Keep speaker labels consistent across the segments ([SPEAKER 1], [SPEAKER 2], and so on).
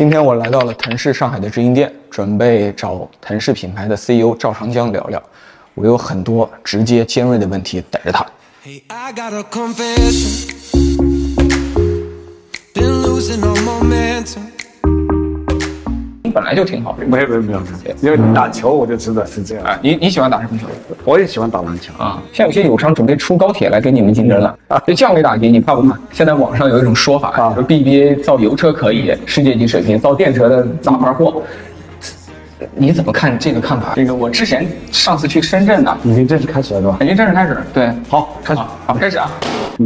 [SPEAKER 1] 今天我来到了腾势上海的直营店，准备找腾势品牌的 CEO 赵长江聊聊。我有很多直接尖锐的问题等着他。
[SPEAKER 2] Hey, I
[SPEAKER 1] 本来就挺好的
[SPEAKER 3] 没有没有没有因为打球我就知道是这样。
[SPEAKER 1] 啊，你你喜欢打什么球
[SPEAKER 3] 我也喜欢打篮球
[SPEAKER 1] 啊？现在有些友商准备出高铁来跟你们竞争了，啊这降维打击，你怕不怕？现在网上有一种说法，
[SPEAKER 3] 啊
[SPEAKER 1] 说 BBA 造油车可以，世界级水平，造电车的杂牌货。你怎么看这个看法？这个我之前上次去深圳呢，
[SPEAKER 3] 已经正式开始了，对吧？
[SPEAKER 1] 已经正式开始。对，
[SPEAKER 3] 好，开始。
[SPEAKER 1] 好，开始啊！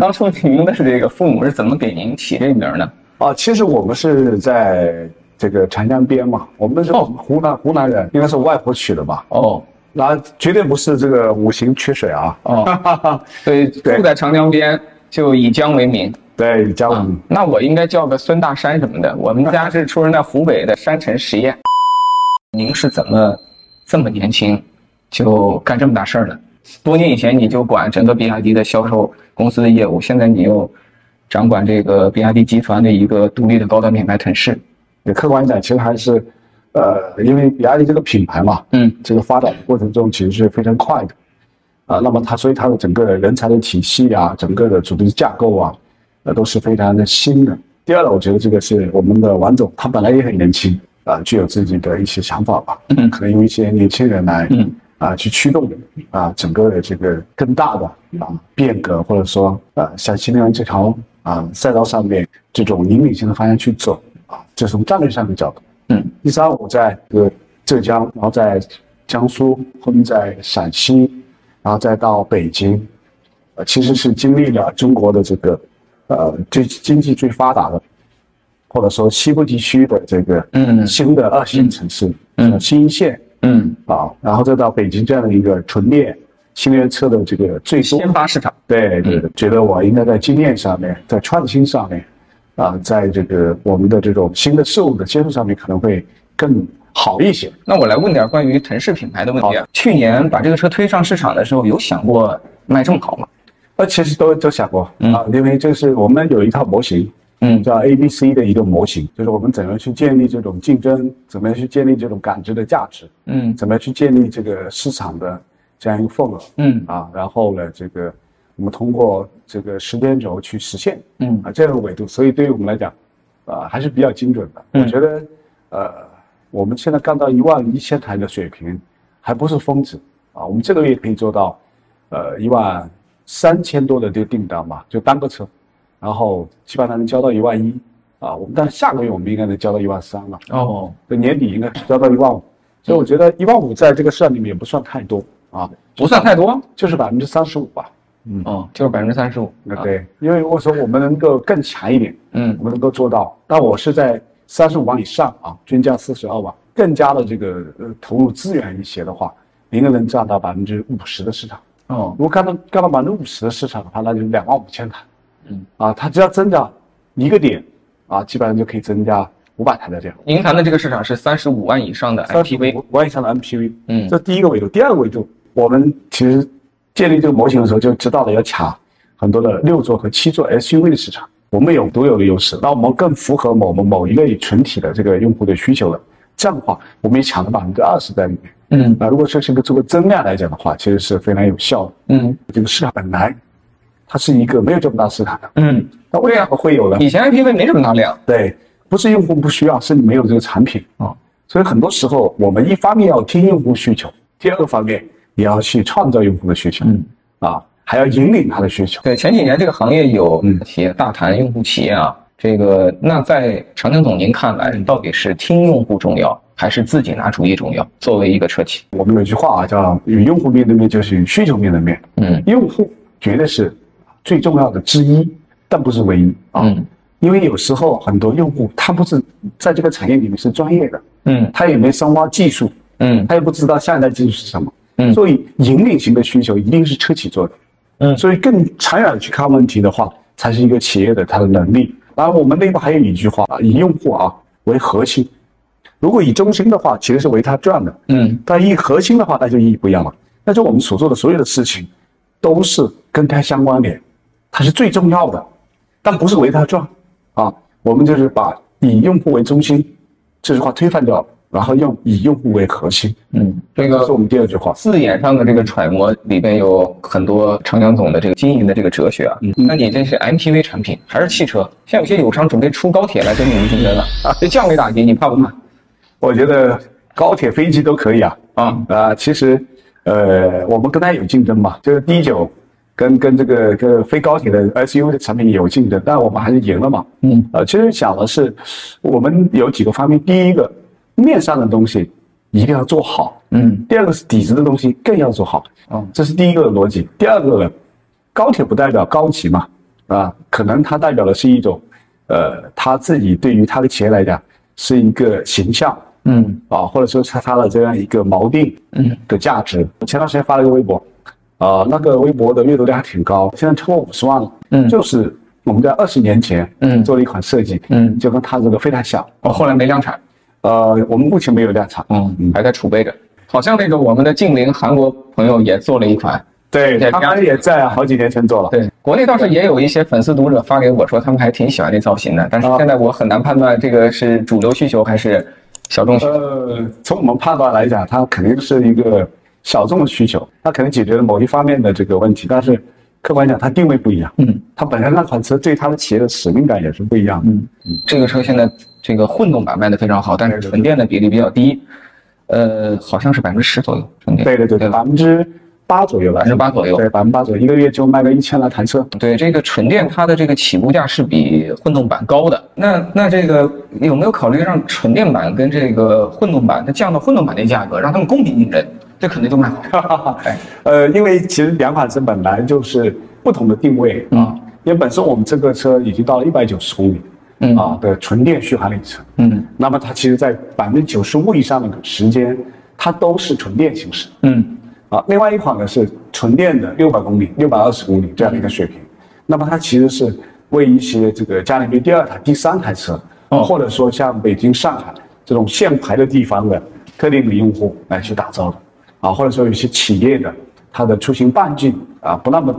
[SPEAKER 1] 当初您的这个父母是怎么给您起这个名儿呢？
[SPEAKER 3] 啊，其实我们是在这个长江边嘛，我们是
[SPEAKER 1] 哦
[SPEAKER 3] 湖南湖南人，应该是我外婆取的吧？
[SPEAKER 1] 哦
[SPEAKER 3] 那绝对不是这个五行缺水啊。
[SPEAKER 1] 哦，所以 住在长江边就以江为名。
[SPEAKER 3] 对，以江武。
[SPEAKER 1] 那我应该叫个孙大山什么的。我们家是出生在湖北的山城实验。您是怎么这么年轻就干这么大事儿呢？多年以前你就管整个比亚迪的销售公司的业务，现在你又掌管这个比亚迪集团的一个独立的高端品牌腾势。
[SPEAKER 3] 也客观讲，其实还是，呃，因为比亚迪这个品牌嘛，
[SPEAKER 1] 嗯。
[SPEAKER 3] 这个发展的过程中其实是非常快的，啊，那么它所以它的整个人才的体系啊，整个的组织架构啊，呃，都是非常的新的。第二呢，我觉得这个是我们的王总，他本来也很年轻，啊，具有自己的一些想法吧，
[SPEAKER 1] 嗯
[SPEAKER 3] 可能用一些年轻人来，
[SPEAKER 1] 嗯。
[SPEAKER 3] 啊，去驱动啊整个的这个更大的啊变革，或者说啊像新能源这条啊赛道上面这种引领性的方向去走啊，这是从战略上的角度。
[SPEAKER 1] 嗯。
[SPEAKER 3] 第三，我在这个浙江，然后在江苏，后面在陕西，然后再到北京，呃，其实是经历了中国的这个呃最经济最发达的，或者说西部地区的这个
[SPEAKER 1] 嗯。
[SPEAKER 3] 新的二线城市，
[SPEAKER 1] 嗯。
[SPEAKER 3] 呃新一线。
[SPEAKER 1] 嗯，
[SPEAKER 3] 啊，然后再到北京这样的一个纯电新能源车的这个最多。
[SPEAKER 1] 先发市场。
[SPEAKER 3] 对对对，觉得我应该在经验上面，在创新上面，啊，在这个我们的这种新的事物的接触上面，可能会更好一些。
[SPEAKER 1] 那我来问点关于腾势品牌的问题啊。去年把这个车推上市场的时候，有想过卖这么好吗？
[SPEAKER 3] 呃，其实都都想过啊，因为这是我们有一套模型，
[SPEAKER 1] 嗯
[SPEAKER 3] 叫 A B C 的一个模型，就是我们怎么去建立这种竞争，怎么样去建立这种感知的价值，
[SPEAKER 1] 嗯
[SPEAKER 3] 怎么样去建立这个市场的这样一个份额
[SPEAKER 1] 嗯
[SPEAKER 3] 啊，然后呢，这个我们通过这个时间轴去实现
[SPEAKER 1] 嗯
[SPEAKER 3] 啊这样的维度，所以对于我们来讲，啊还是比较精准的。
[SPEAKER 1] 嗯
[SPEAKER 3] 我觉得，呃，我们现在干到一万一千台的水平，还不是峰值啊，我们这个月可以做到，呃一万三千多的这个订单吧，就单个车，然后基本上能交到一万一啊，我们但是下个月我们应该能交到一万三了，
[SPEAKER 1] 哦
[SPEAKER 3] 就年底应该交到一万五，所以我觉得一万五在这个市场里面也不算太多啊，
[SPEAKER 1] 不算太多。
[SPEAKER 3] 就是百分之三十五吧。
[SPEAKER 1] 哦，就是百分之三十五。
[SPEAKER 3] 那对，因为我说我们能够更强一点，
[SPEAKER 1] 嗯
[SPEAKER 3] 我们能够做到，但我是在三十五万以上啊，均价四十二万，更加的这个呃投入资源一些的话，应该能占到百分之五十的市场。
[SPEAKER 1] 哦
[SPEAKER 3] 如果干到干到百分之五十的市场的话，那就是两万五千台，
[SPEAKER 1] 嗯
[SPEAKER 3] 啊，它只要增长一个点啊，基本上就可以增加五百台的这样。
[SPEAKER 1] 您谈的这个市场是三十五万以上的 MPV。
[SPEAKER 3] 五万以上的 MPV，
[SPEAKER 1] 嗯
[SPEAKER 3] 这第一个维度。第二个维度，我们其实建立这个模型的时候就知道了要卡很多的六座和七座 SUV 的市场，我们有独有的优势，那我们更符合某某某一类群体的这个用户的需求了。这样的话，我们也抢了百分之二十在里面。
[SPEAKER 1] 嗯
[SPEAKER 3] 那如果说是一个做个增量来讲的话，其实是非常有效的。
[SPEAKER 1] 嗯
[SPEAKER 3] 这个市场本来它是一个没有这么大市场的，
[SPEAKER 1] 嗯，
[SPEAKER 3] 那为什么会有呢？
[SPEAKER 1] 以前 MPV 没这么大量。
[SPEAKER 3] 对，不是用户不需要，是你没有这个产品
[SPEAKER 1] 啊。
[SPEAKER 3] 所以很多时候，我们一方面要听用户需求，第二个方面也要去创造用户的需求，
[SPEAKER 1] 嗯
[SPEAKER 3] 啊，还要引领他的需求。
[SPEAKER 1] 对，前几年这个行业有
[SPEAKER 3] 嗯
[SPEAKER 1] 企业大谈用户企业啊，这个那在长江总您看来，到底是听用户重要，还是自己拿主意重要？作为一个车企，
[SPEAKER 3] 我们有一句话啊，叫“与用户面对面就是与需求面对面”。
[SPEAKER 1] 嗯
[SPEAKER 3] 用户绝对是最重要的之一，但不是唯一啊。
[SPEAKER 1] 嗯
[SPEAKER 3] 因为有时候很多用户他不是在这个产业里面是专业的，
[SPEAKER 1] 嗯
[SPEAKER 3] 他也没深挖技术，
[SPEAKER 1] 嗯
[SPEAKER 3] 他也不知道下一代技术是什么。
[SPEAKER 1] 嗯
[SPEAKER 3] 所以引领型的需求一定是车企做的。
[SPEAKER 1] 嗯
[SPEAKER 3] 所以更长远的去看问题的话，才是一个企业的它的能力。然后，我们内部还有一句话啊，以用户啊为核心。如果以中心的话，其实是为他赚的；
[SPEAKER 1] 嗯
[SPEAKER 3] 但以核心的话，那就意义不一样了。那就我们所做的所有的事情，都是跟他相关联，它是最重要的，但不是为他赚啊。我们就是把以用户为中心这句话推翻掉，然后用以用户为核心，
[SPEAKER 1] 嗯，这个
[SPEAKER 3] 是我们第二句话。
[SPEAKER 1] 字眼上的这个揣摩里边有很多长江总的这个经营的这个哲学啊。嗯那你这是 MPV 产品还是汽车？现在有些友商准备出高铁来跟你们竞争了 啊，这降维打击，你怕不怕？
[SPEAKER 3] 我觉得高铁、飞机都可以啊。
[SPEAKER 1] 啊，
[SPEAKER 3] 啊，其实，呃，我们跟它有竞争嘛，就是 D 九跟跟这个跟非高铁的 SUV 的产品有竞争，但我们还是赢了嘛。
[SPEAKER 1] 嗯，
[SPEAKER 3] 呃，其实想的是，我们有几个方面，第一个，面上的东西一定要做好，
[SPEAKER 1] 嗯，
[SPEAKER 3] 第二个是底子的东西更要做好，
[SPEAKER 1] 哦。
[SPEAKER 3] 这是第一个的逻辑。第二个呢，高铁不代表高级嘛，啊，可能它代表的是一种，呃，他自己对于他的企业来讲是一个形象，
[SPEAKER 1] 嗯。
[SPEAKER 3] 啊，或者说是他的这样一个锚定
[SPEAKER 1] 嗯。
[SPEAKER 3] 的价值。前段时间发了一个微博，啊，那个微博的阅读量还挺高，现在超过五十万了。
[SPEAKER 1] 嗯。
[SPEAKER 3] 就是我们在二十年前，
[SPEAKER 1] 嗯。
[SPEAKER 3] 做了一款设计，
[SPEAKER 1] 嗯。
[SPEAKER 3] 就跟它这个非常像。
[SPEAKER 1] 哦，后来没量产，
[SPEAKER 3] 呃，我们目前没有量产。
[SPEAKER 1] 嗯，还在储备着。好像那个我们的近邻韩国朋友也做了一款，
[SPEAKER 3] 对，他们也在好几年前做了。
[SPEAKER 1] 对，国内倒是也有一些粉丝读者发给我说，他们还挺喜欢这造型的，但是
[SPEAKER 3] 啊
[SPEAKER 1] 现在我很难判断这个是主流需求还是小众需求。
[SPEAKER 3] 呃，从我们判断来讲，它肯定是一个小众的需求，它可能解决了某一方面的这个问题，但是客观讲，它定位不一样。
[SPEAKER 1] 嗯，
[SPEAKER 3] 它本身那款车对它的企业的使命感也是不一样的。
[SPEAKER 1] 嗯这个车现在这个混动版卖的非常好，但是纯电的比例比较低，呃，好像是百分之十左右纯电。
[SPEAKER 3] 对对对，
[SPEAKER 1] 对吧？
[SPEAKER 3] 百分之八左右吧
[SPEAKER 1] ，8%左右
[SPEAKER 3] 对，百分之八左右，一个月就卖个一千来台车。
[SPEAKER 1] 对，这个纯电它的这个起步价是比混动版高的。那那这个有没有考虑让纯电版跟这个混动版它降到混动版的价格，让他们公平竞争？这肯定都卖好。哎，
[SPEAKER 3] 呃，因为其实两款车本来就是不同的定位啊，因为本身我们这个车已经到了一百九十公里，
[SPEAKER 1] 嗯。
[SPEAKER 3] 啊的纯电续航里程，
[SPEAKER 1] 嗯。
[SPEAKER 3] 那么它其实在百分之九十五以上的时间，它都是纯电行驶。
[SPEAKER 1] 嗯。
[SPEAKER 3] 啊，另外一款呢是纯电的六百公里、六百二十公里这样的一个水平，那么它其实是为一些这个家里面第二台、第三台车，
[SPEAKER 1] 哦。
[SPEAKER 3] 或者说像北京、上海这种限牌的地方的特定的用户来去打造的，啊，或者说有些企业的它的出行半径啊不那么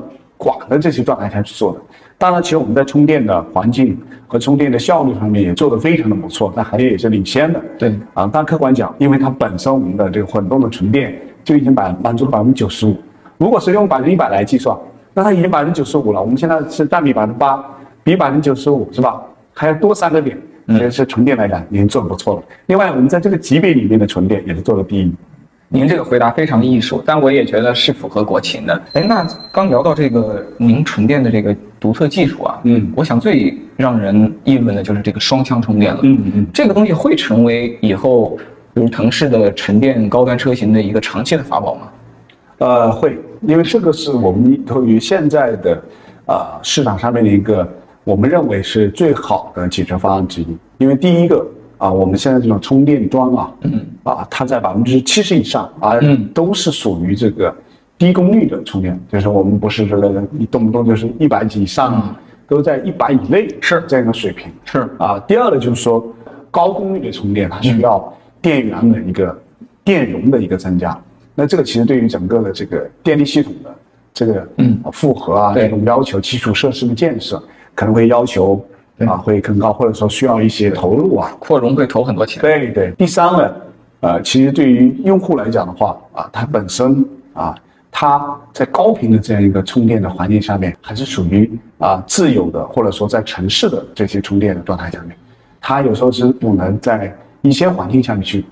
[SPEAKER 3] 广的这些状态下去做的。当然，其实我们在充电的环境和充电的效率上面也做得非常的不错，那行业也是领先的。
[SPEAKER 1] 对
[SPEAKER 3] 啊，但客观讲，因为它本身我们的这个混动的纯电就已经满满足了百分之九十五，如果是用百分之一百来计算，那它已经百分之九十五了。我们现在是占比百分之八，比百分之九十五是吧？还要多三个点，其实是纯电来讲已经做得不错了。另外，我们在这个级别里面的纯电也是做的第一。
[SPEAKER 1] 您这个回答非常艺术，但我也觉得是符合国情的。哎，那刚聊到这个您纯电的这个独特技术啊，
[SPEAKER 3] 嗯
[SPEAKER 1] 我想最让人议论的就是这个双枪充电了。
[SPEAKER 3] 嗯嗯，
[SPEAKER 1] 这个东西会成为以后比如腾势的纯电高端车型的一个长期的法宝吗？
[SPEAKER 3] 呃，会，因为这个是我们依托于现在的啊、市场上面的一个我们认为是最好的解决方案之一。因为第一个啊、我们现在这种充电桩啊，
[SPEAKER 1] 嗯。
[SPEAKER 3] 啊，它在百分之七十以上啊，
[SPEAKER 1] 嗯。
[SPEAKER 3] 都是属于这个低功率的充电，就是我们不是这个你动不动就是一百几以上，
[SPEAKER 1] 嗯。
[SPEAKER 3] 都在一百以内
[SPEAKER 1] 是。
[SPEAKER 3] 这样一个水平。
[SPEAKER 1] 是。
[SPEAKER 3] 啊，第二呢，就是说高功率的充电，它需要电源的一个电容的一个增加。那这个其实对于整个的这个电力系统的这个
[SPEAKER 1] 嗯。
[SPEAKER 3] 负荷啊，
[SPEAKER 1] 对。
[SPEAKER 3] 这种要求基础设施的建设，可能会要求
[SPEAKER 1] 对
[SPEAKER 3] 啊会更高，或者说需要一些投入啊。
[SPEAKER 1] 扩容会投很多钱。
[SPEAKER 3] 对对。第三呢，呃，其实对于用户来讲的话啊，它本身啊，它在高频的这样一个充电的环境下面，还是属于啊自由的，或者说在城市的这些充电的状态下面，它有时候是不能在一些环境下面去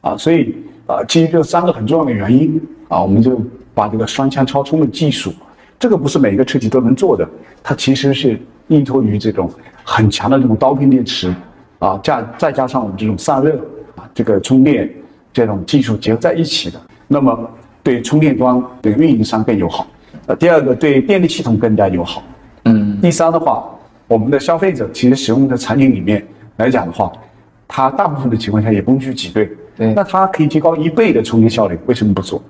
[SPEAKER 3] 啊，所以啊，基于这三个很重要的原因啊，我们就把这个双枪超充的技术，这个不是每一个车企都能做的，它其实是依托于这种很强的这种刀片电池啊，加再加上我们这种散热啊，这个充电这种技术结合在一起的，那么对充电桩对运营商更友好。呃，第二个对电力系统更加友好。
[SPEAKER 1] 嗯
[SPEAKER 3] 第三的话，我们的消费者其实使用的场景里面来讲的话，它大部分的情况下也不用去挤兑，
[SPEAKER 1] 对
[SPEAKER 3] 那它可以提高一倍的充电效率，为什么不做？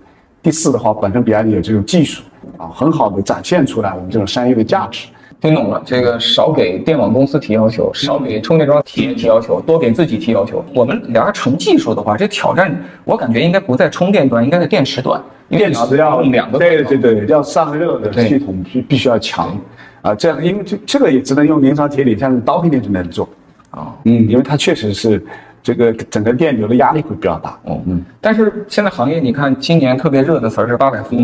[SPEAKER 3] 第四的话，本身比亚迪有这种技术啊，很好的展现出来我们这种商业的价值。
[SPEAKER 1] 听懂了，这个少给电网公司提要求，少给充电桩企业提要求，多给自己提要求。我们聊纯技术的话，这挑战我感觉应该不在充电端，应该在电池端。
[SPEAKER 3] 电池要
[SPEAKER 1] 用两个
[SPEAKER 3] 对对对，要散热的系统必必须要强。啊，这样因为这这个也只能用磷酸铁锂，像是刀片电池能做。
[SPEAKER 1] 啊，
[SPEAKER 3] 嗯，因为它确实是这个整个电流的压力会比较大。
[SPEAKER 1] 哦，嗯，但是现在行业你看，今年特别热的词儿是八百伏，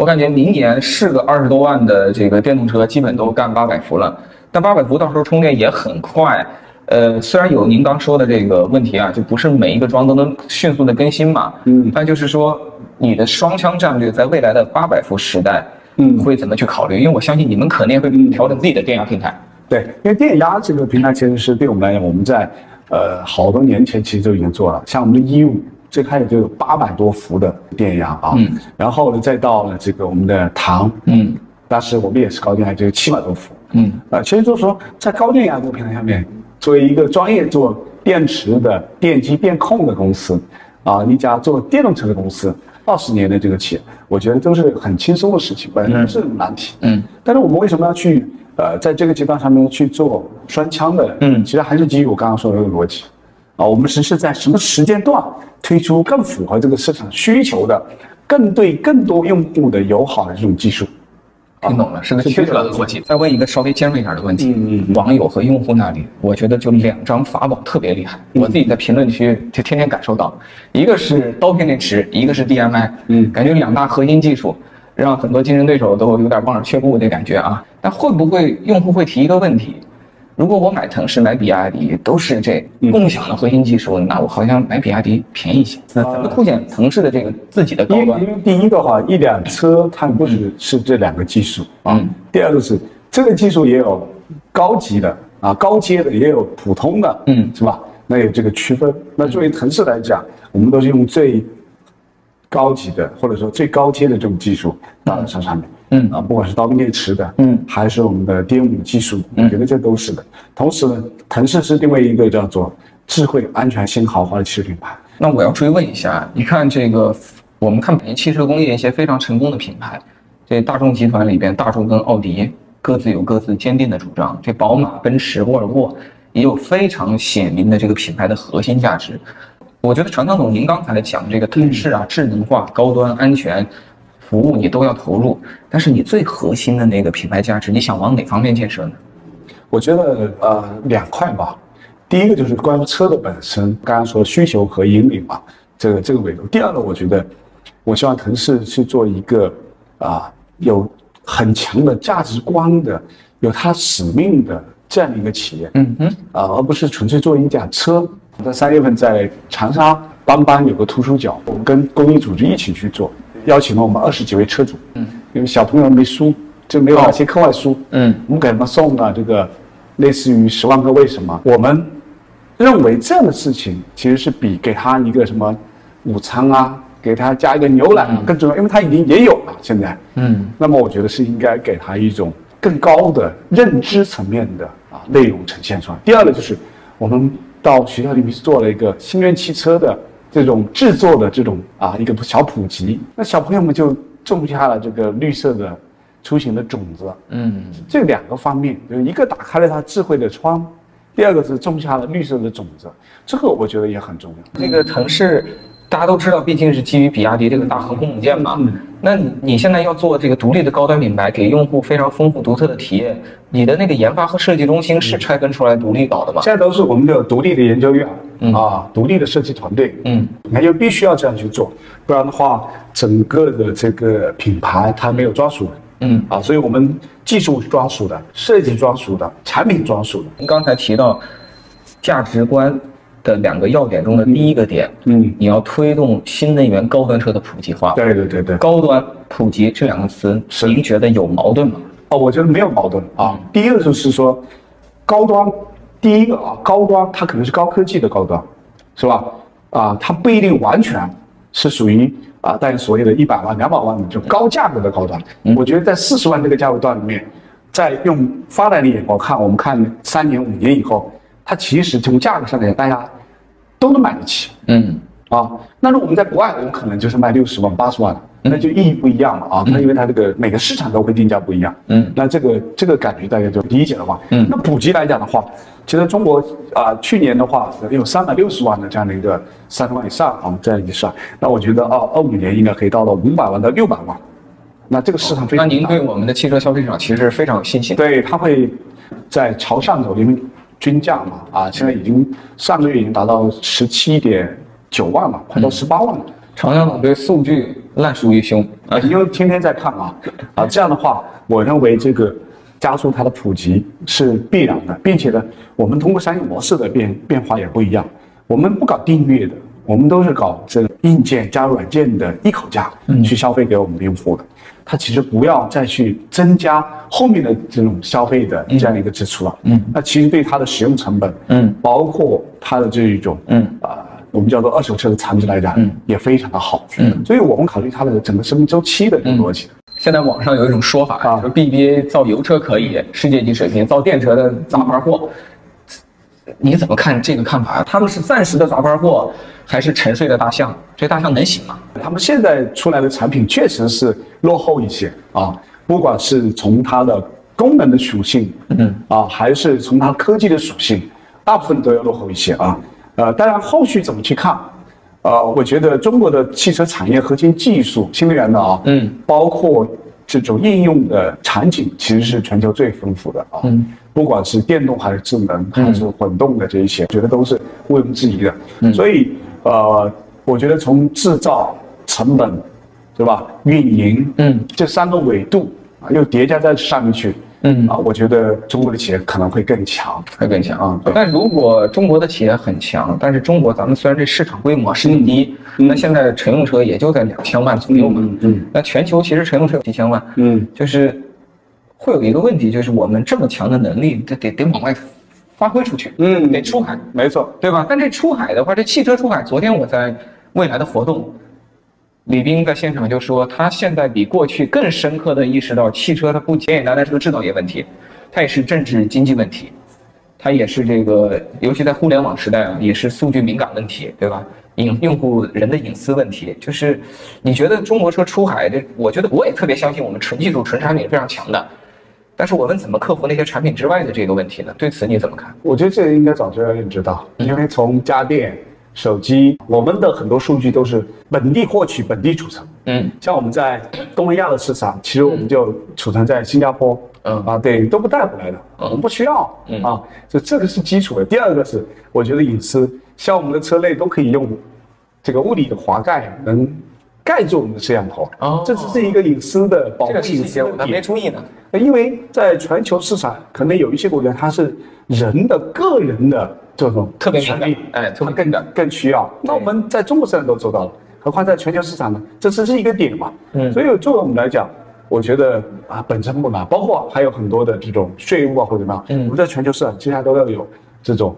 [SPEAKER 1] 我感觉明年是个二十多万的这个电动车，基本都干八百伏了。但八百伏到时候充电也很快，呃，虽然有您刚说的这个问题啊，就不是每一个桩都能迅速的更新嘛，
[SPEAKER 3] 嗯
[SPEAKER 1] 但就是说你的双枪战略在未来的八百伏时代，
[SPEAKER 3] 嗯
[SPEAKER 1] 会怎么去考虑？因为我相信你们肯定会调整自己的电压平台。
[SPEAKER 3] 对，因为电压这个平台其实是对我们来讲，我们在呃好多年前其实就已经做了，像我们的一五最开始就有八百多伏的电压啊，
[SPEAKER 1] 嗯，
[SPEAKER 3] 然后呢再到了这个我们的唐，
[SPEAKER 1] 嗯。
[SPEAKER 3] 当时我们也是高电压，就是七百多伏，
[SPEAKER 1] 嗯。
[SPEAKER 3] 呃，其实就是说在高电压这个平台下面，作为一个专业做电池的电机电控的公司，啊，一家做电动车的公司，二十年的这个企业，我觉得都是很轻松的事情，本来不是难题，
[SPEAKER 1] 嗯。
[SPEAKER 3] 但是我们为什么要去呃在这个阶段上面去做双枪的？
[SPEAKER 1] 嗯。
[SPEAKER 3] 其实还是基于我刚刚说的这个逻辑啊，我们是是在什么时间段推出更符合这个市场需求的、更对更多用户的友好的这种技术。
[SPEAKER 1] 听懂了，是个曲折的逻辑。再问一个稍微尖锐一点的问题，
[SPEAKER 3] 嗯嗯
[SPEAKER 1] 网友和用户那里，我觉得就两张法宝特别厉害，
[SPEAKER 3] 嗯
[SPEAKER 1] 我自己在评论区就天天感受到，一个是刀片电池，一个是 DMI，
[SPEAKER 3] 嗯
[SPEAKER 1] 感觉两大核心技术让很多竞争对手都有点望而却步的感觉啊。但会不会用户会提一个问题？如果我买腾势、买比亚迪都是这
[SPEAKER 3] 嗯
[SPEAKER 1] 共享的核心技术，那我好像买比亚迪便宜一些。那怎么凸显腾势的这个自己的高端
[SPEAKER 3] 因为因？为第一个话，一辆车它不只是这两个技术啊，
[SPEAKER 1] 嗯
[SPEAKER 3] 第二个是这个技术也有高级的啊，高阶的也有普通的，
[SPEAKER 1] 嗯
[SPEAKER 3] 是吧？那有这个区分。那作为腾势来讲，我们都是用最高级的或者说最高阶的这种技术打在上上面，
[SPEAKER 1] 嗯
[SPEAKER 3] 啊，不管是刀片电池的，
[SPEAKER 1] 嗯
[SPEAKER 3] 还是我们的 DM 技术，我觉得这都是的。同时呢，腾势是定位一个叫做智慧、安全、新豪华的汽车品牌。
[SPEAKER 1] 那我要追问一下，你看这个，我们看百年汽车工业一些非常成功的品牌，这大众集团里边，大众跟奥迪各自有各自坚定的主张，这宝马、奔驰、沃尔沃也有非常显明的这个品牌的核心价值。我觉得传康总，您刚才讲这个腾势啊、智能化、高端、安全。服务你都要投入，但是你最核心的那个品牌价值，你想往哪方面建设呢？
[SPEAKER 3] 我觉得呃两块吧，第一个就是关于车的本身，刚刚说需求和引领嘛，这个这个维度。第二个，我觉得我希望腾势去做一个啊、有很强的价值观的、有它使命的这样的一个企业，
[SPEAKER 1] 嗯哼，
[SPEAKER 3] 啊、而不是纯粹做一辆车。在三月份在长沙班班有个图书角，我们跟公益组织一起去做，邀请了我们二十几位车主，嗯，因为小朋友没书，就没有那些课外书，
[SPEAKER 1] 嗯，
[SPEAKER 3] 我们给他们送了这个类似于《十万个为什么》，我们认为这样的事情其实是比给他一个什么午餐啊，给他加一个牛奶啊更重要，因为他已经也有了现在，
[SPEAKER 1] 嗯，
[SPEAKER 3] 那么我觉得是应该给他一种更高的认知层面的啊内容呈现出来。第二个就是我们到学校里面去做了一个新能源汽车的这种制作的这种啊一个小普及，那小朋友们就种下了这个绿色的出行的种子。
[SPEAKER 1] 嗯，
[SPEAKER 3] 这两个方面，就是一个打开了他智慧的窗，第二个是种下了绿色的种子，这个我觉得也很重要。
[SPEAKER 1] 那个腾势，大家都知道，毕竟是基于比亚迪这个大航空母舰嘛。
[SPEAKER 3] 嗯。
[SPEAKER 1] 那你你现在要做这个独立的高端品牌，给用户非常丰富独特的体验，你的那个研发和设计中心是拆分出来独立搞的吗？
[SPEAKER 3] 现在都是我们的独立的研究院，啊，独立的设计团队，
[SPEAKER 1] 嗯，
[SPEAKER 3] 那就必须要这样去做，不然的话，整个的这个品牌它没有专属，
[SPEAKER 1] 嗯。
[SPEAKER 3] 啊，所以我们技术是专属的，设计专属的，产品专属的，
[SPEAKER 1] 您刚才提到价值观的两个要点中的第一个点，
[SPEAKER 3] 嗯，
[SPEAKER 1] 你要推动新能源高端车的普及化。
[SPEAKER 3] 对对对对，
[SPEAKER 1] 高端、普及这两个词，
[SPEAKER 3] 是
[SPEAKER 1] 您觉得有矛盾吗？
[SPEAKER 3] 哦，我觉得没有矛盾啊。
[SPEAKER 1] 嗯
[SPEAKER 3] 第一个就是说，高端，第一个啊，高端它可能是高科技的高端，是吧？啊，它不一定完全是属于啊，大家所谓的一百万、两百万的这种高价格的高端。
[SPEAKER 1] 嗯
[SPEAKER 3] 我觉得在四十万这个价位段里面，在用发展的眼光看，我们看三年、五年以后，它其实从价格上来讲，大家都能买得起。
[SPEAKER 1] 嗯
[SPEAKER 3] 啊，那如果我们在国外，我们可能就是卖六十万、八十万了，那就意义不一样了啊。那因为它这个每个市场都会定价不一样，
[SPEAKER 1] 嗯，
[SPEAKER 3] 那这个这个感觉大家就理解了吧？
[SPEAKER 1] 嗯
[SPEAKER 3] 那普及来讲的话，其实中国啊、去年的话有三百六十万的这样的一个三十万以上啊这样一算，那我觉得二，二五年应该可以到了五百万到六百万，那这个市场非
[SPEAKER 1] 那
[SPEAKER 3] 常大。
[SPEAKER 1] 您对我们的汽车消费市场其实非常有信心。
[SPEAKER 3] 对，它会在朝上走，因为均价嘛，啊，现在已经上个月已经达到十七点九万了，快到十八万了。
[SPEAKER 1] 长江总对数据烂熟于胸。
[SPEAKER 3] 啊，因为天天在看啊，啊，这样的话，我认为这个加速它的普及是必然的，并且呢，我们通过商业模式的变变化也不一样，我们不搞订阅的，我们都是搞这个硬件加软件的一口价去消费给我们的用户的，它其实不要再去增加后面的这种消费的这样一个支出了，嗯，那其实对它的使用成本，嗯，包括它的这一种，嗯。啊。我们叫做二手车的残值来讲，嗯，也非常的好，嗯，所以我们考虑它的整个生命周期的这个逻辑。
[SPEAKER 1] 现在网上有一种说法啊，说 BBA 造油车可以世界级水平，造电车的杂牌货，你怎么看这个看法？他们是暂时的杂牌货，还是沉睡的大象？这大象能行吗？
[SPEAKER 3] 他们现在出来的产品确实是落后一些啊，不管是从它的功能的属性，嗯啊，还是从它科技的属性，大部分都要落后一些啊。呃，当然后续怎么去看？呃，我觉得中国的汽车产业核心技术，新能源的啊，嗯，包括这种应用的场景，其实是全球最丰富的啊。嗯，不管是电动还是智能还是混动的这一些，觉得都是毋庸置疑的。嗯，所以呃，我觉得从制造成本，对吧？运营，嗯，这三个维度啊，又叠加在上面去。嗯啊，我觉得中国的企业可能会更强，
[SPEAKER 1] 会更强啊。但如果中国的企业很强，但是中国咱们虽然这市场规模世界第一，那现在乘用车也就在两千万左右嘛。嗯，那全球其实乘用车有几千万。嗯，就是会有一个问题，就是我们这么强的能力，得得得往外发挥出去。嗯，得出海，
[SPEAKER 3] 没错，
[SPEAKER 1] 对吧？但这出海的话，这汽车出海，昨天我在未来的活动。李斌在现场就说，他现在比过去更深刻的意识到，汽车它不简简单单是个制造业问题，它也是政治经济问题，它也是这个，尤其在互联网时代啊，也是数据敏感问题，对吧？隐用户人的隐私问题，就是你觉得中国车出海，这我觉得我也特别相信我们纯技术、纯产品非常强的，但是我们怎么克服那些产品之外的这个问题呢？对此你怎么看？
[SPEAKER 3] 我觉得这个应该早就要认知到，因为从家电。手机，我们的很多数据都是本地获取、本地储存。嗯，像我们在东南亚的市场，其实我们就储存在新加坡。嗯啊，对，都不带回来的，我们不需要。嗯啊，所以这个是基础的。第二个是，我觉得隐私，像我们的车内都可以用这个物理的滑盖，能盖住我们的摄像头。哦，这只是一个隐私的保护隐私
[SPEAKER 1] 我还没注意呢。
[SPEAKER 3] 因为在全球市场，可能有一些国家它是人的个人的。这种
[SPEAKER 1] 特别权利，哎，
[SPEAKER 3] 它更更需要。那我们在中国市场都做到了，何况在全球市场呢？这只是一个点嘛。嗯，所以作为我们来讲，我觉得啊，本身不难。包括还有很多的这种税务啊，或者怎么样，嗯，我们在全球市场，接下来都要有这种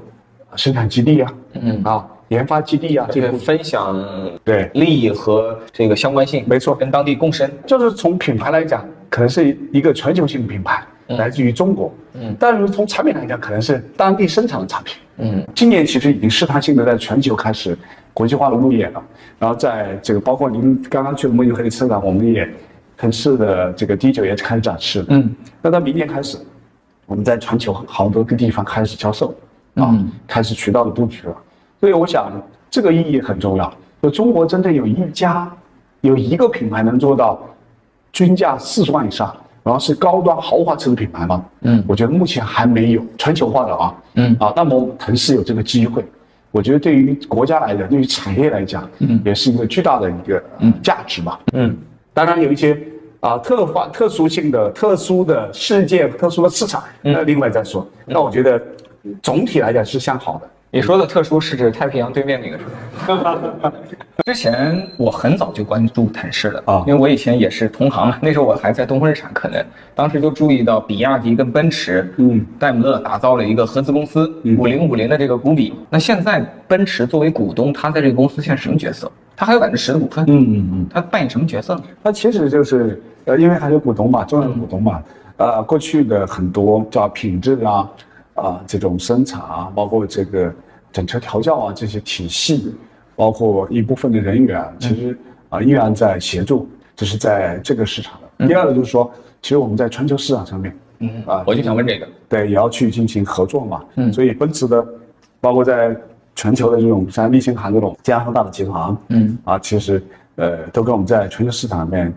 [SPEAKER 3] 生产基地啊，嗯啊，研发基地啊，
[SPEAKER 1] 这个分享
[SPEAKER 3] 对
[SPEAKER 1] 利益和这个相关性，
[SPEAKER 3] 没错，
[SPEAKER 1] 跟当地共生。
[SPEAKER 3] 就是从品牌来讲，可能是一个全球性的品牌。来自于中国，嗯，但是从产品来讲，可能是当地生产的产品，嗯，今年其实已经试探性的在全球开始国际化的路演了，然后在这个包括您刚刚去的慕尼黑车展，我们也城市的这个 D 九也开始展示，嗯，那到明年开始，我们在全球好多个地方开始销售，啊，开始渠道的布局了，所以我想这个意义很重要，就中国真正有一家有一个品牌能做到均价四十万以上。然后是高端豪华车的品牌吗？嗯，我觉得目前还没有全球化的啊。嗯啊，那么腾势有这个机会，我觉得对于国家来讲，对于产业来讲，嗯，也是一个巨大的一个嗯价值吧。嗯，当然有一些啊特化、特殊性的、特殊的世界、特殊的市场，那另外再说。那我觉得总体来讲是向好的。
[SPEAKER 1] 你说的特殊是指太平洋对面那个是吧？之前我很早就关注腾势了啊，因为我以前也是同行嘛，那时候我还在东风日产，可能当时就注意到比亚迪跟奔驰、嗯，戴姆勒打造了一个合资公司五零五零的这个股比。那现在奔驰作为股东，他在这个公司现在什么角色？他还有百分之十的股份，嗯嗯嗯，他扮演什么角色呢？
[SPEAKER 3] 他其实就是呃，因为还是股东嘛，重要的股东嘛，呃，过去的很多叫品质啊。啊，这种生产啊，包括这个整车调教啊，这些体系，包括一部分的人员，其实啊依然在协助，这是在这个市场的。第二个就是说，其实我们在全球市场上面，
[SPEAKER 1] 嗯啊，我就想问这个，
[SPEAKER 3] 对，也要去进行合作嘛。嗯，所以奔驰的，包括在全球的这种像立星行这种加拿大的集团，嗯啊，其实呃都跟我们在全球市场里面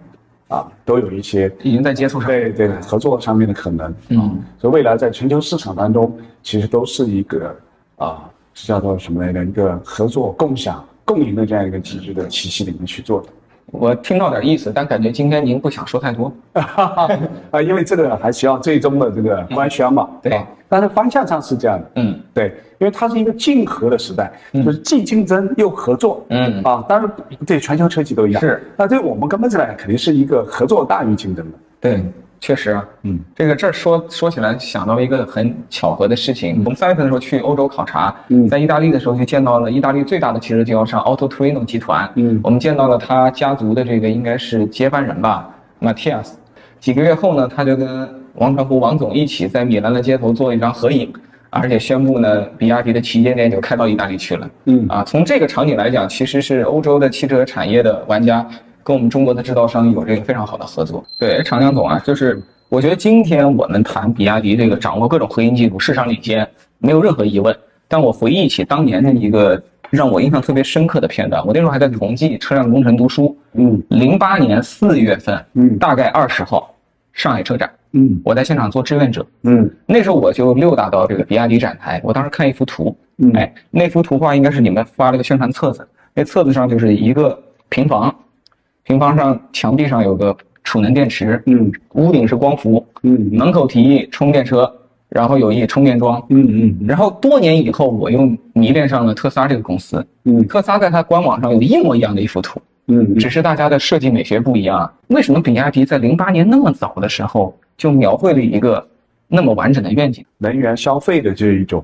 [SPEAKER 3] 啊，都有一些
[SPEAKER 1] 已经在接触上。
[SPEAKER 3] 对对合作上面的可能。
[SPEAKER 1] 嗯，
[SPEAKER 3] 所以未来在全球市场当中，其实都是一个啊，是叫做什么来着？一个合作、共享、共赢的这样一个体制的体系里面去做的。
[SPEAKER 1] 我听到点意思，但感觉今天您不想说太多。
[SPEAKER 3] 啊，因为这个还需要最终的这个官宣嘛。
[SPEAKER 1] 对
[SPEAKER 3] 啊但是方向上是这样的。
[SPEAKER 1] 嗯
[SPEAKER 3] 对，因为它是一个竞合的时代，就是既竞争又合作。
[SPEAKER 1] 嗯
[SPEAKER 3] 啊，当然对全球车企都一样。
[SPEAKER 1] 是，
[SPEAKER 3] 那对我们根本上来讲，肯定是一个合作大于竞争的。
[SPEAKER 1] 对，确实啊，
[SPEAKER 3] 嗯，
[SPEAKER 1] 这个这儿说说起来想到一个很巧合的事情，我们三月份的时候去欧洲考察，
[SPEAKER 3] 嗯。
[SPEAKER 1] 在意大利的时候就见到了意大利最大的汽车经销商 Auto Torino 集团，
[SPEAKER 3] 嗯。
[SPEAKER 1] 我们见到了他家族的这个应该是接班人吧，Matthias。几个月后呢，他就跟王传福王总一起在米兰的街头做了一张合影，而且宣布呢，比亚迪的旗舰店就开到意大利去了。
[SPEAKER 3] 嗯。
[SPEAKER 1] 啊，从这个场景来讲，其实是欧洲的汽车产业的玩家跟我们中国的制造商有这个非常好的合作。对，长江总啊，就是我觉得今天我们谈比亚迪这个掌握各种核心技术、市场领先，没有任何疑问。但我回忆起当年的一个让我印象特别深刻的片段，我那时候还在同济车辆工程读书。
[SPEAKER 3] 嗯
[SPEAKER 1] 零八年四月份，
[SPEAKER 3] 嗯
[SPEAKER 1] 大概二十号，上海车展，
[SPEAKER 3] 嗯
[SPEAKER 1] 我在现场做志愿者。
[SPEAKER 3] 嗯
[SPEAKER 1] 那时候我就溜达到这个比亚迪展台，我当时看一幅图，
[SPEAKER 3] 嗯
[SPEAKER 1] 哎，那幅图画应该是你们发了个宣传册子，那册子上就是一个平房，平房上墙壁上有个储能电池，
[SPEAKER 3] 嗯
[SPEAKER 1] 屋顶是光伏，
[SPEAKER 3] 嗯
[SPEAKER 1] 门口提议充电车，然后有一充电桩。
[SPEAKER 3] 嗯嗯
[SPEAKER 1] 然后多年以后，我又迷恋上了特斯拉这个公司。
[SPEAKER 3] 嗯
[SPEAKER 1] 特斯拉在它官网上有一模一样的一幅图，
[SPEAKER 3] 嗯
[SPEAKER 1] 只是大家的设计美学不一样。为什么比亚迪在零八年那么早的时候就描绘了一个那么完整的愿景？
[SPEAKER 3] 能源消费的这一种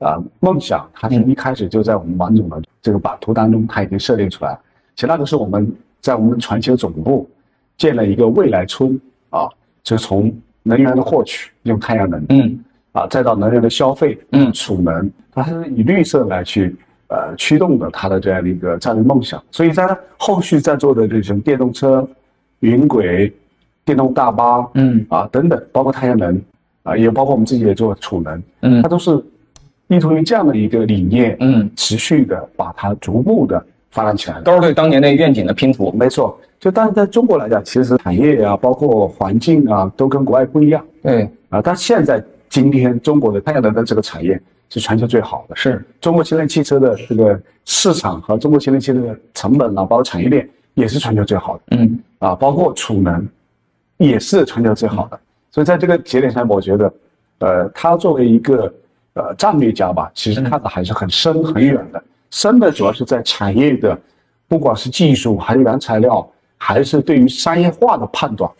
[SPEAKER 3] 啊梦想，它是一开始就在我们王总的这个版图当中，它已经设定出来了。其实那个是我们在我们传奇的总部建了一个未来村啊，就是从能源的获取用太阳能
[SPEAKER 1] 嗯。
[SPEAKER 3] 啊，再到能源的消费，
[SPEAKER 1] 嗯。
[SPEAKER 3] 储能，它是以绿色来去呃驱动的它的这样的一个战略梦想。所以在后续在做的这种电动车、云轨、电动大巴，
[SPEAKER 1] 嗯。
[SPEAKER 3] 啊等等，包括太阳能啊，也包括我们自己也做储能，
[SPEAKER 1] 嗯。
[SPEAKER 3] 它都是依托于这样的一个理念，
[SPEAKER 1] 嗯，
[SPEAKER 3] 持续的把它逐步的发展起来的。
[SPEAKER 1] 都是对当年的愿景的拼图。
[SPEAKER 3] 没错，就但是在中国来讲，其实产业啊，包括环境啊，都跟国外不一样
[SPEAKER 1] 对，
[SPEAKER 3] 啊。但现在今天中国的太阳能的这个产业是全球最好的，
[SPEAKER 1] 是，
[SPEAKER 3] 中国新能源汽车的这个市场和中国新能源汽车的成本啊，包括产业链也是全球最好的
[SPEAKER 1] 嗯
[SPEAKER 3] 啊，包括储能也是全球最好的。所以在这个节点上，我觉得，呃，他作为一个呃战略家吧，其实看的还是很深很远的。深的主要是在产业的，不管是技术还是原材料，还是对于商业化的判断。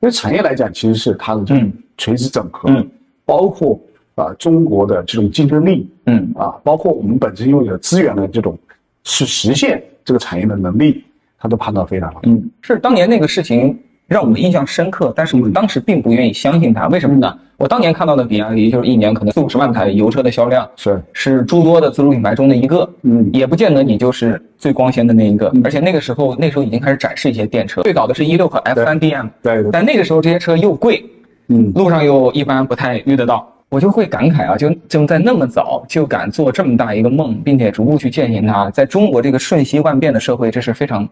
[SPEAKER 3] 因为产业来讲，其实是它的这种
[SPEAKER 1] 嗯
[SPEAKER 3] 垂直整合，
[SPEAKER 1] 嗯
[SPEAKER 3] 包括啊、中国的这种竞争力
[SPEAKER 1] 嗯
[SPEAKER 3] 啊，包括我们本身拥有的资源的这种是实现这个产业的能力，他都判断非常好。
[SPEAKER 1] 嗯，是当年那个事情让我们印象深刻，但是我当时并不愿意相信它。为什么呢？我当年看到的比亚迪就是一年可能四五十万台油车的销量，
[SPEAKER 3] 是，
[SPEAKER 1] 是诸多的自主品牌中的一个，
[SPEAKER 3] 嗯
[SPEAKER 1] 也不见得你就是最光鲜的那一个。而且那个时候，那时候已经开始展示一些电车，最早的是一六和 F 三 DM，
[SPEAKER 3] 对对，
[SPEAKER 1] 但那个时候这些车又贵，
[SPEAKER 3] 嗯
[SPEAKER 1] 路上又一般不太遇得到，我就会感慨啊，就就在那么早就敢做这么大一个梦，并且逐步去践行它，在中国这个瞬息万变的社会，这是非常，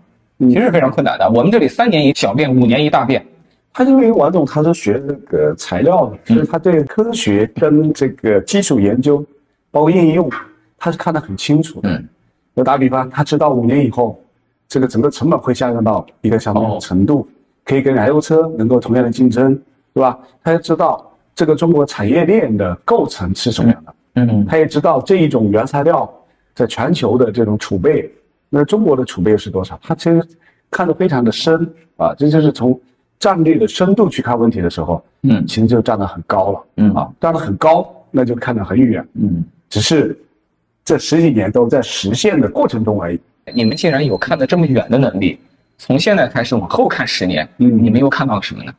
[SPEAKER 1] 其实是非常困难的。我们这里三年一小变，五年一大变。
[SPEAKER 3] 他因为王总他是学这个材料的，所以他对科学跟这个基础研究，包括应用，他是看得很清楚的。
[SPEAKER 1] 嗯，
[SPEAKER 3] 就打比方，他知道五年以后，这个整个成本会下降到一个什么程度，可以跟燃油车能够同样的竞争，对吧？他也知道这个中国产业链的构成是什么样的，
[SPEAKER 1] 嗯
[SPEAKER 3] 他也知道这一种原材料在全球的这种储备，那中国的储备又是多少？他其实看得非常的深啊，这就是从战略的深度去看问题的时候，
[SPEAKER 1] 嗯
[SPEAKER 3] 其实就站得很高了，
[SPEAKER 1] 嗯
[SPEAKER 3] 啊，站得很高，那就看得很远，
[SPEAKER 1] 嗯，
[SPEAKER 3] 只是这十几年都在实现的过程中而已。
[SPEAKER 1] 你们既然有看得这么远的能力，从现在开始往后看十年，
[SPEAKER 3] 嗯
[SPEAKER 1] 你们又看到了什么呢？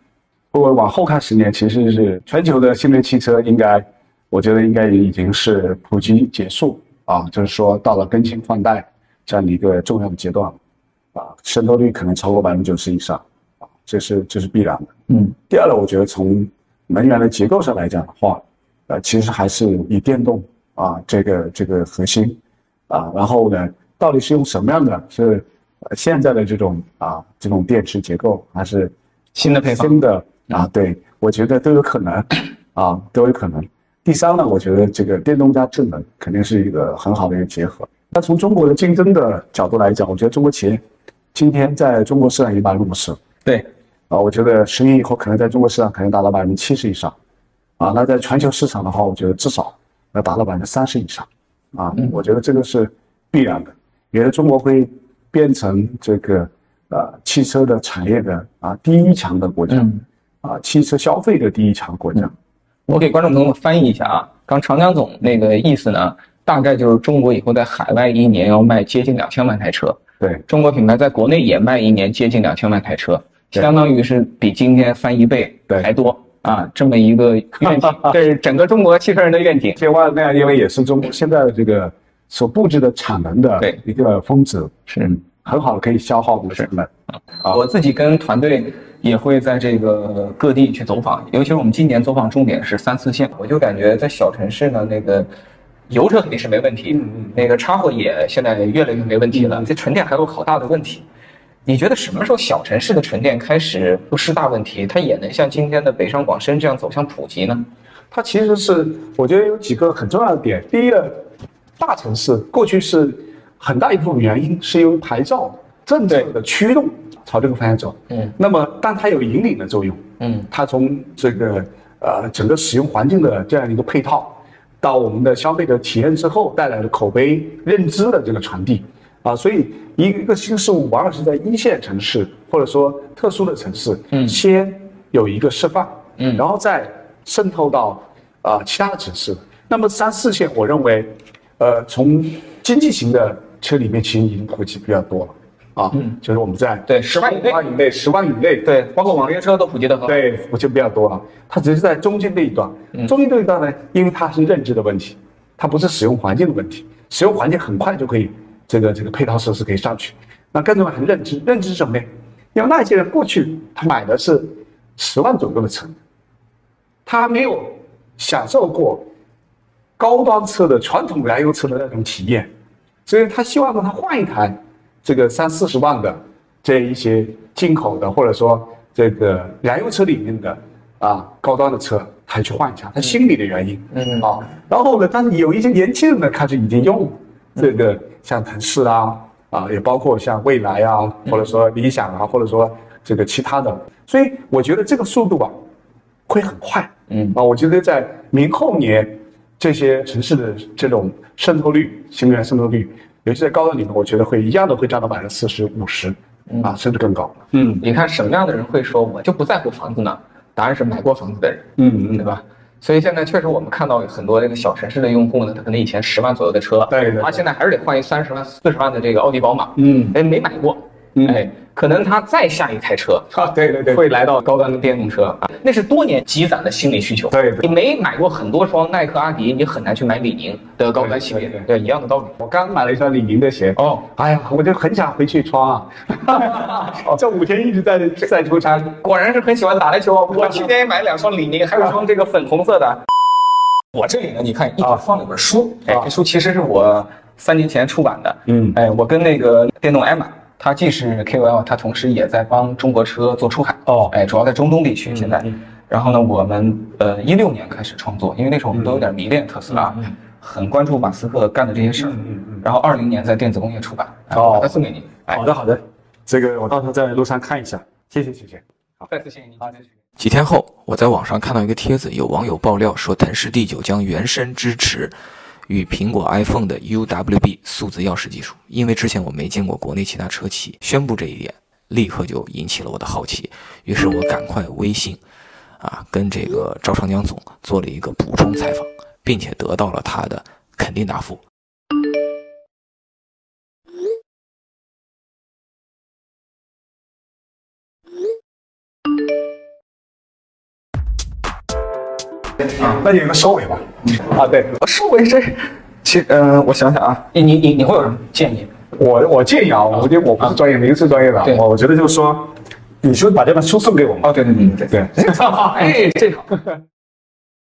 [SPEAKER 3] 我往后看十年，其实是全球的新能源汽车应该，我觉得应该也已经是普及结束啊，就是说到了更新换代这样的一个重要的阶段了，啊，渗透率可能超过百分之九十以上，啊，这是这是必然的。
[SPEAKER 1] 嗯
[SPEAKER 3] 第二呢，我觉得从能源的结构上来讲的话，呃，其实还是以电动啊这个这个核心啊，然后呢，到底是用什么样的是呃现在的这种啊这种电池结构还是
[SPEAKER 1] 新的配方
[SPEAKER 3] 新的啊，对我觉得都有可能 啊都有可能。第三呢，我觉得这个电动加智能肯定是一个很好的一个结合。那从中国的竞争的角度来讲，我觉得中国企业今天在中国市场已经百分之五十
[SPEAKER 1] 对，
[SPEAKER 3] 啊，我觉得十年以后可能在中国市场可能达到百分之七十以上，啊，那在全球市场的话，我觉得至少要达到百分之三十以上，啊，我觉得这个是必然的，也是中国会变成这个呃汽车的产业的啊第一强的国家，啊，汽车消费的第一强国家，
[SPEAKER 1] 我给观众朋友们翻译一下啊，刚长江总那个意思呢，大概就是中国以后在海外一年要卖接近两千万台车，
[SPEAKER 3] 对。
[SPEAKER 1] 中国品牌在国内也卖一年接近两千万台车，相当于是比今天翻一倍
[SPEAKER 3] 对。
[SPEAKER 1] 还多啊，这么一个愿景，这是整个中国汽车人的愿景。
[SPEAKER 3] 千万那样，因为也是中国现在的这个所布置的产能的
[SPEAKER 1] 对。
[SPEAKER 3] 一个峰值，
[SPEAKER 1] 是。
[SPEAKER 3] 嗯很好的可以消耗我们的成本。啊。
[SPEAKER 1] 我自己跟团队也会在这个各地去走访，尤其是我们今年走访重点是三四线，我就感觉在小城市呢，那个油车肯定是没问题，那个插混也现在越来越没问题了，这纯电还有好大的问题。你觉得什么时候小城市的纯电开始不是大问题，它也能像今天的北上广深这样走向普及呢？
[SPEAKER 3] 它其实是我觉得有几个很重要的点。第一个，大城市过去是很大一部分原因是由于牌照政策的驱动朝这个方向走。
[SPEAKER 1] 嗯，
[SPEAKER 3] 那么但它有引领的作用。
[SPEAKER 1] 嗯，
[SPEAKER 3] 它从这个呃整个使用环境的这样一个配套，到我们的消费者体验之后带来的口碑认知的这个传递。啊，所以一个新事物往往是在一线城市或者说特殊的城市，
[SPEAKER 1] 嗯。
[SPEAKER 3] 先有一个示范，
[SPEAKER 1] 嗯。
[SPEAKER 3] 然后再渗透到啊、其他的城市。那么三四线，我认为，呃，从经济型的车里面其实已经普及比较多了啊，
[SPEAKER 1] 嗯
[SPEAKER 3] 就是我们在
[SPEAKER 1] 对10万以内
[SPEAKER 3] 十万以内，十万以内，
[SPEAKER 1] 对，包括网约车都普及的很好。
[SPEAKER 3] 对，普及比较多啊。它只是在中间这一段，中间这一段呢，因为它是认知的问题，它不是使用环境的问题，使用环境很快就可以，这个这个配套设施可以上去。那更重要还是认知，认知是什么呢？因为那些人过去他买的是十万左右的车，他没有享受过高端车的传统燃油车的那种体验，所以他希望呢，他换一台这个三四十万的这一些进口的，或者说这个燃油车里面的啊高端的车，他去换一下，他心理的原因，
[SPEAKER 1] 嗯。
[SPEAKER 3] 啊，然后呢，但是有一些年轻人呢，开始已经用这个像腾势啊，啊，也包括像蔚来啊，或者说理想啊，或者说这个其他的，所以我觉得这个速度啊会很快，
[SPEAKER 1] 嗯。
[SPEAKER 3] 啊，我觉得在明后年这些城市的这种渗透率、新能源渗透率，尤其在高端里面，我觉得会一样的会占到百分之四十、五十，啊，甚至更高。嗯
[SPEAKER 1] 你看什么样的人会说我就不在乎房子呢？答案是买过房子的人。
[SPEAKER 3] 嗯嗯
[SPEAKER 1] 对吧？所以现在确实我们看到很多这个小城市的用户呢，他可能以前十万左右的车，
[SPEAKER 3] 对对对
[SPEAKER 1] 他现在还是得换一三十万、四十万的这个奥迪宝马，
[SPEAKER 3] 嗯
[SPEAKER 1] 哎，没买过，
[SPEAKER 3] 嗯
[SPEAKER 1] 哎，可能他再下一台车。
[SPEAKER 3] 啊，对对对，
[SPEAKER 1] 会来到高端的电动车啊，那是多年积攒的心理需求。
[SPEAKER 3] 对对
[SPEAKER 1] 你没买过很多双耐克、阿迪，你很难去买李宁的高端系列。
[SPEAKER 3] 对对
[SPEAKER 1] 对，一样的道理。
[SPEAKER 3] 我刚买了一双李宁的鞋，
[SPEAKER 1] 哦，
[SPEAKER 3] 哎呀，我就很想回去穿啊！这五天一直在在出差，
[SPEAKER 1] 果然是很喜欢打篮球啊！我去年也买了两双李宁，还有一双这个粉红色的。我这里呢，你看一直放了本书，哎，这书其实是我三年前出版的。
[SPEAKER 3] 嗯
[SPEAKER 1] 哎，我跟那个电动 Emma，她既是 KOL，它同时也在帮中国车做出海。
[SPEAKER 3] 哦
[SPEAKER 1] 哎，主要在中东地区现在。
[SPEAKER 3] 嗯
[SPEAKER 1] 然后呢，我们呃一六年开始创作，因为那时候我们都有点迷恋特斯拉，很关注马斯克干的这些事儿。然后二零年在电子工业出版，哎
[SPEAKER 3] 哦
[SPEAKER 1] 把它送给你。哎，
[SPEAKER 3] 好的好的，这个我到时候在路上看一下，谢谢谢谢。
[SPEAKER 1] 好再次谢谢你。
[SPEAKER 4] 几天后，我在网上看到一个帖子，有网友爆料说，腾势 d 九将原生支持与苹果 iPhone 的 UWB 数字钥匙技术。因为之前我没见过国内其他车企宣布这一点，立刻就引起了我的好奇。于是我赶快微信啊，跟这个赵长江总做了一个补充采访，并且得到了他的肯定答复。
[SPEAKER 3] 啊，那有一个收尾吧。啊，对
[SPEAKER 1] 收尾这，其嗯呃，我想想啊，你你你你会有什么建议？
[SPEAKER 3] 我我建议啊，我觉得我不是专业，您是专业的，我我觉得就是说，你就把这本书送给我们。
[SPEAKER 1] 哦，对对对对
[SPEAKER 3] 对。
[SPEAKER 1] 哎，这好。